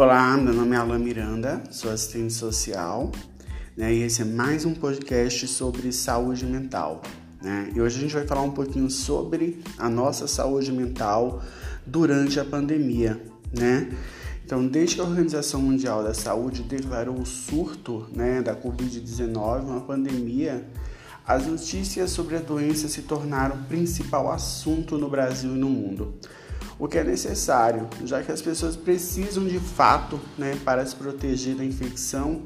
Olá, meu nome é Alan Miranda, sou assistente social né, e esse é mais um podcast sobre saúde mental. Né? E hoje a gente vai falar um pouquinho sobre a nossa saúde mental durante a pandemia. Né? Então, desde que a Organização Mundial da Saúde declarou o surto né, da Covid-19, uma pandemia, as notícias sobre a doença se tornaram o principal assunto no Brasil e no mundo o que é necessário, já que as pessoas precisam de fato né, para se proteger da infecção,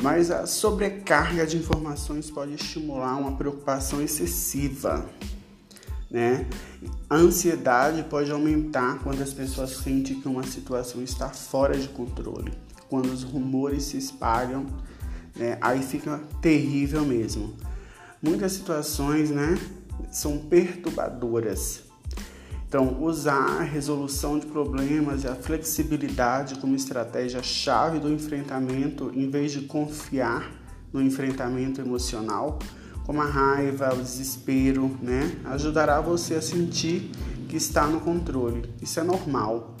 mas a sobrecarga de informações pode estimular uma preocupação excessiva. Né? A ansiedade pode aumentar quando as pessoas sentem que uma situação está fora de controle, quando os rumores se espalham, né? aí fica terrível mesmo. Muitas situações né, são perturbadoras então, usar a resolução de problemas e a flexibilidade como estratégia-chave do enfrentamento, em vez de confiar no enfrentamento emocional, como a raiva, o desespero, né? Ajudará você a sentir que está no controle. Isso é normal.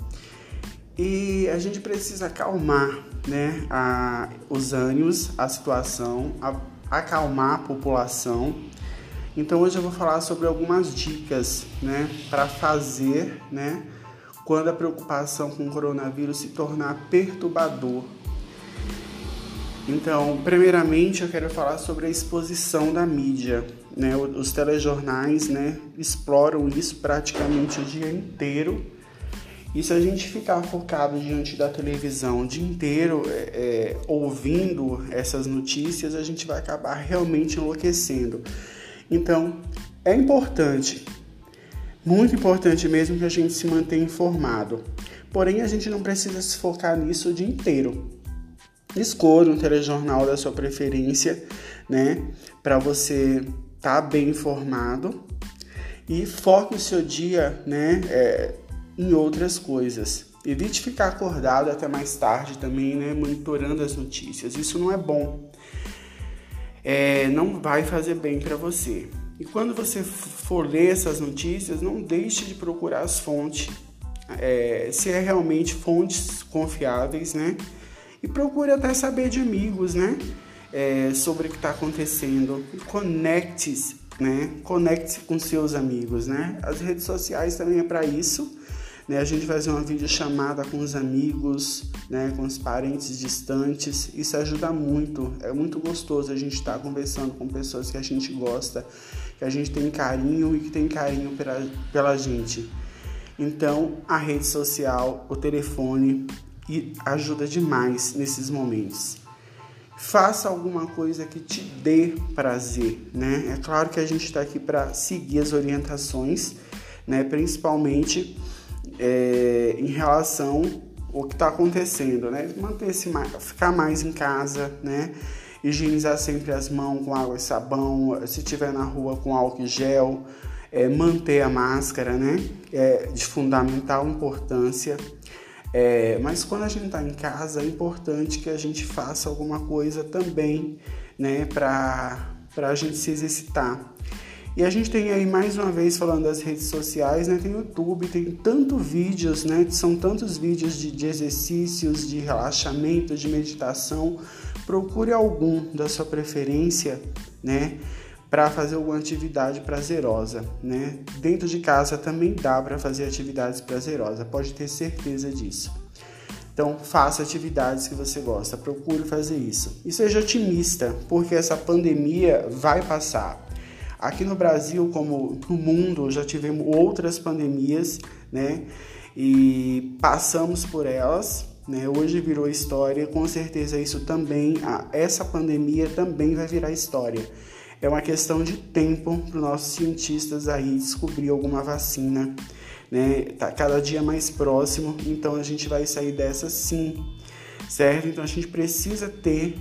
E a gente precisa acalmar, né? A, os ânimos, a situação, a, acalmar a população então hoje eu vou falar sobre algumas dicas, né, para fazer, né, quando a preocupação com o coronavírus se tornar perturbador. Então, primeiramente eu quero falar sobre a exposição da mídia, né? Os telejornais, né, exploram isso praticamente o dia inteiro. E se a gente ficar focado diante da televisão o dia inteiro, é, é, ouvindo essas notícias, a gente vai acabar realmente enlouquecendo. Então, é importante, muito importante mesmo que a gente se mantenha informado. Porém, a gente não precisa se focar nisso o dia inteiro. Escolha um telejornal da sua preferência, né, para você estar tá bem informado e foque o seu dia, né, é, em outras coisas. Evite ficar acordado até mais tarde também, né, monitorando as notícias. Isso não é bom é, não vai fazer bem para você. E quando você for ler essas notícias, não deixe de procurar as fontes, é, se é realmente fontes confiáveis, né? E procure até saber de amigos, né? É, sobre o que está acontecendo. Conecte-se, né? Conecte-se com seus amigos, né? As redes sociais também é para isso né? A gente fazer uma videochamada com os amigos, né? com os parentes distantes, isso ajuda muito. É muito gostoso a gente estar tá conversando com pessoas que a gente gosta, que a gente tem carinho e que tem carinho pela, pela gente. Então, a rede social, o telefone e ajuda demais nesses momentos. Faça alguma coisa que te dê prazer, né? É claro que a gente está aqui para seguir as orientações, né? Principalmente é, em relação ao que está acontecendo, né? Manter-se ficar mais em casa, né? Higienizar sempre as mãos com água e sabão, se estiver na rua com álcool e gel, é, manter a máscara, né? É de fundamental importância. É, mas quando a gente está em casa, é importante que a gente faça alguma coisa também, né? Para a gente se exercitar. E a gente tem aí mais uma vez falando das redes sociais, né? Tem YouTube, tem tantos vídeos, né? São tantos vídeos de, de exercícios, de relaxamento, de meditação. Procure algum da sua preferência, né? Para fazer alguma atividade prazerosa, né? Dentro de casa também dá para fazer atividades prazerosas, pode ter certeza disso. Então, faça atividades que você gosta, procure fazer isso. E seja otimista, porque essa pandemia vai passar. Aqui no Brasil, como no mundo, já tivemos outras pandemias, né? E passamos por elas, né? Hoje virou história, com certeza isso também, essa pandemia também vai virar história. É uma questão de tempo para os nossos cientistas aí descobrir alguma vacina, né? Tá cada dia mais próximo, então a gente vai sair dessa sim, certo? Então a gente precisa ter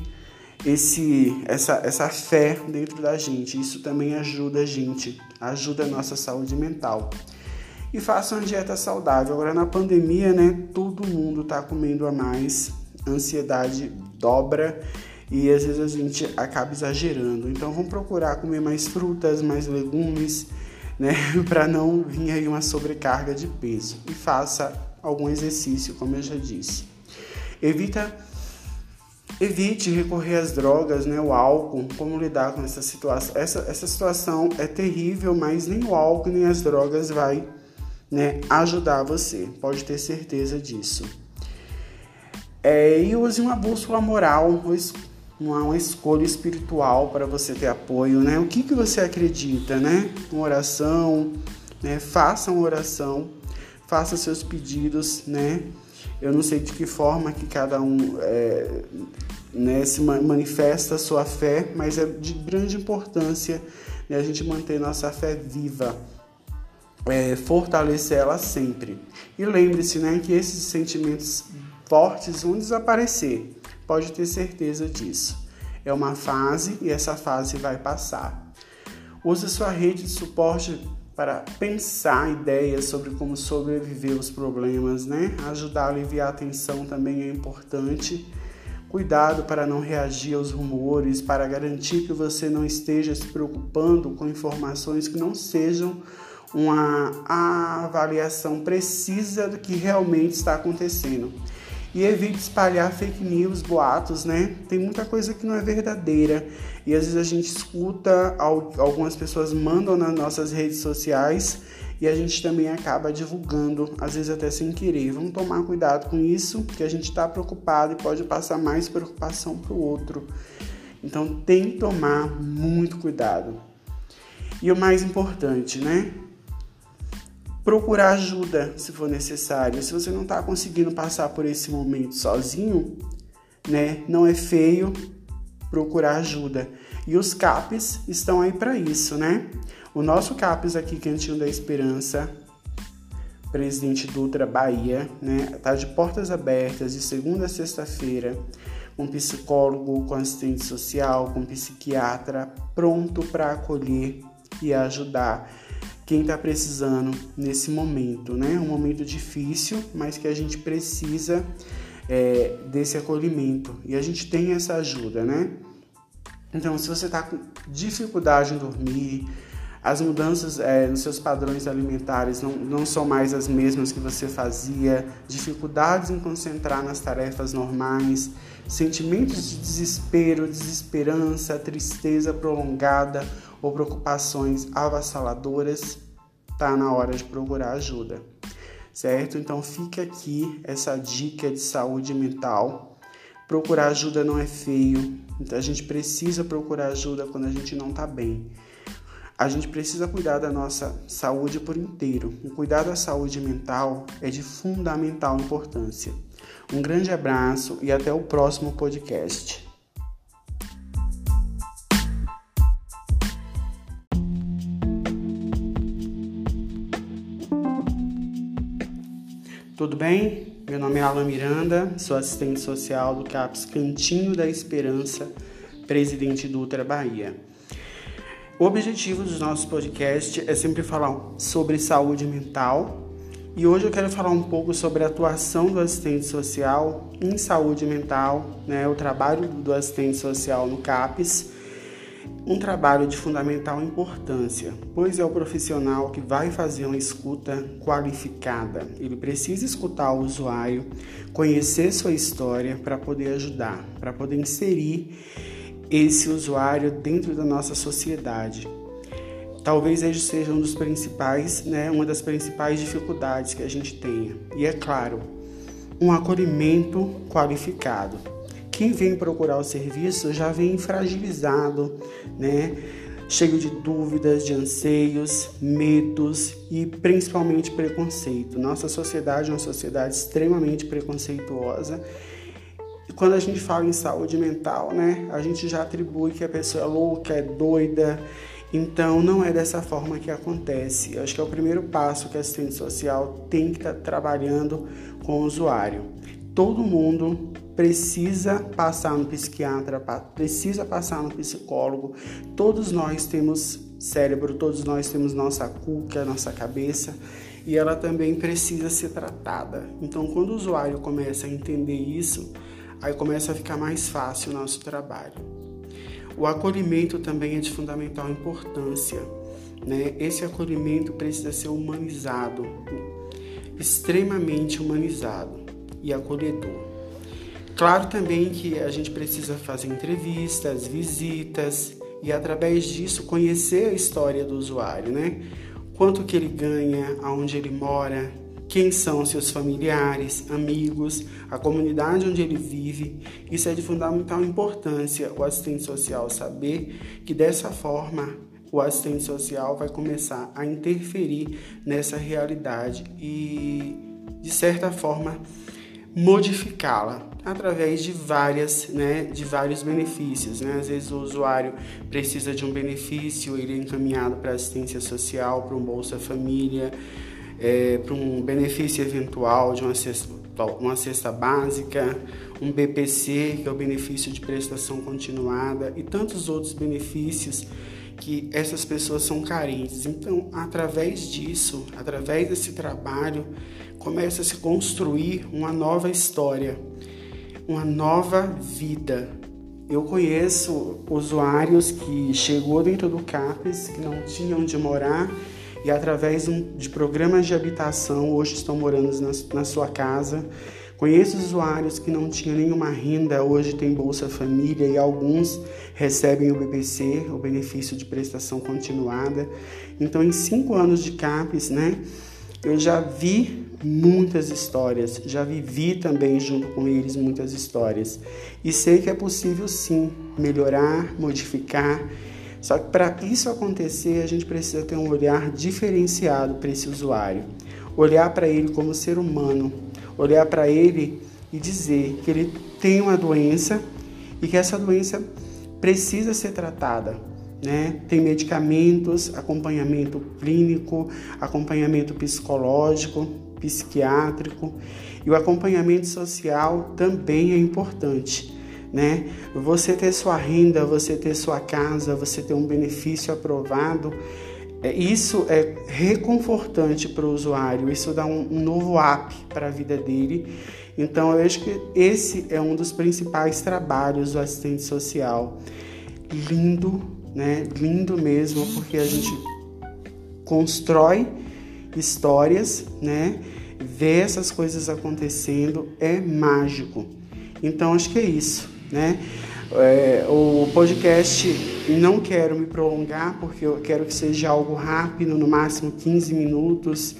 esse, essa, essa fé dentro da gente. Isso também ajuda a gente, ajuda a nossa saúde mental. E faça uma dieta saudável. Agora na pandemia, né, todo mundo tá comendo a mais, ansiedade dobra e às vezes a gente acaba exagerando. Então vamos procurar comer mais frutas, mais legumes, né, para não vir aí uma sobrecarga de peso. E faça algum exercício, como eu já disse. Evita evite recorrer às drogas, né, o álcool, como lidar com essa situação. Essa, essa situação é terrível, mas nem o álcool nem as drogas vai né, ajudar você, pode ter certeza disso. É, e use uma bússola moral, uma, uma escolha espiritual para você ter apoio, né? O que, que você acredita, né? Uma oração, né? Faça uma oração, faça seus pedidos, né? Eu não sei de que forma que cada um é, né, se manifesta a sua fé, mas é de grande importância né, a gente manter nossa fé viva, é, fortalecer ela sempre. E lembre-se né, que esses sentimentos fortes vão desaparecer, pode ter certeza disso. É uma fase e essa fase vai passar. Use sua rede de suporte para pensar ideias sobre como sobreviver aos problemas, né? Ajudar a aliviar a tensão também é importante. Cuidado para não reagir aos rumores, para garantir que você não esteja se preocupando com informações que não sejam uma avaliação precisa do que realmente está acontecendo e evite espalhar fake news, boatos, né? Tem muita coisa que não é verdadeira e às vezes a gente escuta, algumas pessoas mandam nas nossas redes sociais e a gente também acaba divulgando, às vezes até sem querer. Vamos tomar cuidado com isso, que a gente está preocupado e pode passar mais preocupação para o outro. Então tem que tomar muito cuidado. E o mais importante, né? Procurar ajuda se for necessário. Se você não está conseguindo passar por esse momento sozinho, né, não é feio procurar ajuda. E os CAPs estão aí para isso, né? O nosso CAPs aqui, Cantinho da Esperança, Presidente Dutra, Bahia, né? Tá de portas abertas de segunda a sexta-feira, com psicólogo, com assistente social, com psiquiatra, pronto para acolher e ajudar quem está precisando nesse momento, né? Um momento difícil, mas que a gente precisa é, desse acolhimento e a gente tem essa ajuda, né? Então, se você está com dificuldade em dormir, as mudanças é, nos seus padrões alimentares não, não são mais as mesmas que você fazia, dificuldades em concentrar nas tarefas normais, sentimentos de desespero, desesperança, tristeza prolongada ou preocupações avassaladoras, tá na hora de procurar ajuda, certo? Então fica aqui essa dica de saúde mental. Procurar ajuda não é feio, então a gente precisa procurar ajuda quando a gente não tá bem. A gente precisa cuidar da nossa saúde por inteiro. O cuidar da saúde mental é de fundamental importância. Um grande abraço e até o próximo podcast. Tudo bem? Meu nome é Alan Miranda, sou assistente social do CAPS Cantinho da Esperança, presidente do Ultra Bahia. O objetivo dos nossos podcasts é sempre falar sobre saúde mental e hoje eu quero falar um pouco sobre a atuação do assistente social em saúde mental, né, o trabalho do assistente social no CAPS um trabalho de fundamental importância, pois é o profissional que vai fazer uma escuta qualificada. Ele precisa escutar o usuário, conhecer sua história para poder ajudar, para poder inserir esse usuário dentro da nossa sociedade. Talvez esse seja um dos principais, né, uma das principais dificuldades que a gente tenha. E é claro, um acolhimento qualificado quem vem procurar o serviço já vem fragilizado, né? cheio de dúvidas, de anseios, medos e principalmente preconceito. Nossa sociedade é uma sociedade extremamente preconceituosa. E quando a gente fala em saúde mental, né, a gente já atribui que a pessoa é louca, é doida. Então, não é dessa forma que acontece. Eu acho que é o primeiro passo que a assistente social tem que estar trabalhando com o usuário. Todo mundo precisa passar no psiquiatra, precisa passar no psicólogo. Todos nós temos cérebro, todos nós temos nossa cuca, nossa cabeça e ela também precisa ser tratada. Então, quando o usuário começa a entender isso, aí começa a ficar mais fácil o nosso trabalho. O acolhimento também é de fundamental importância. Né? Esse acolhimento precisa ser humanizado, extremamente humanizado e acolhedor. Claro também que a gente precisa fazer entrevistas, visitas e através disso conhecer a história do usuário, né? Quanto que ele ganha, aonde ele mora, quem são seus familiares, amigos, a comunidade onde ele vive. Isso é de fundamental importância o assistente social saber que dessa forma o assistente social vai começar a interferir nessa realidade e de certa forma modificá-la através de várias, né, de vários benefícios, né? Às vezes o usuário precisa de um benefício, ele é encaminhado para assistência social, para um Bolsa Família, é, para um benefício eventual de uma cesta, uma cesta básica, um BPC, que é o benefício de prestação continuada, e tantos outros benefícios que essas pessoas são carentes. Então, através disso, através desse trabalho, começa a se construir uma nova história, uma nova vida. Eu conheço usuários que chegou dentro do CAPES, que não tinham onde morar e através de programas de habitação hoje estão morando na, sua casa. Conheço usuários que não tinham nenhuma renda, hoje tem Bolsa Família e alguns recebem o BPC, o benefício de prestação continuada. Então, em cinco anos de CAPES, né, eu já vi muitas histórias, já vivi também junto com eles muitas histórias e sei que é possível sim melhorar, modificar só que para isso acontecer, a gente precisa ter um olhar diferenciado para esse usuário. Olhar para ele como ser humano, olhar para ele e dizer que ele tem uma doença e que essa doença precisa ser tratada. Né? Tem medicamentos, acompanhamento clínico, acompanhamento psicológico, psiquiátrico e o acompanhamento social também é importante né? Você ter sua renda, você ter sua casa, você ter um benefício aprovado, é, isso é reconfortante para o usuário, isso dá um, um novo up para a vida dele. Então, eu acho que esse é um dos principais trabalhos do assistente social. Lindo, né? Lindo mesmo, porque a gente constrói histórias, né? Ver essas coisas acontecendo é mágico. Então, acho que é isso né? É, o podcast não quero me prolongar porque eu quero que seja algo rápido, no máximo 15 minutos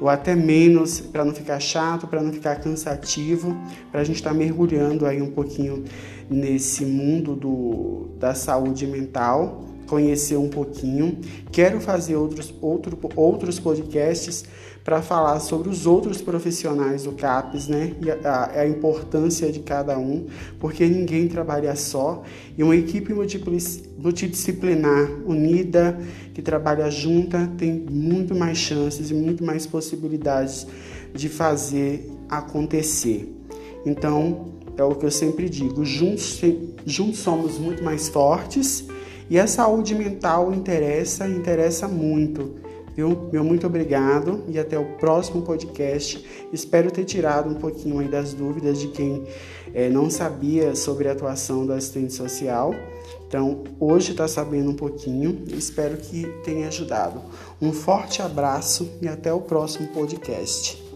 ou até menos, para não ficar chato, para não ficar cansativo, para a gente estar tá mergulhando aí um pouquinho nesse mundo do, da saúde mental, conhecer um pouquinho. Quero fazer outros, outro, outros podcasts para falar sobre os outros profissionais do CAPES, né? E a, a, importância de cada um, porque ninguém trabalha só e uma equipe multidisciplinar unida que trabalha junta tem muito mais chances e muito mais possibilidades de fazer acontecer. Então, é o que eu sempre digo, juntos, juntos somos muito mais fortes e a saúde mental interessa, interessa muito. Viu? Meu muito obrigado e até o próximo podcast. Espero ter tirado um pouquinho aí das dúvidas de quem é, não sabia sobre a atuação do assistente social. Então, hoje está sabendo um pouquinho. Espero que tenha ajudado. Um forte abraço e até o próximo podcast.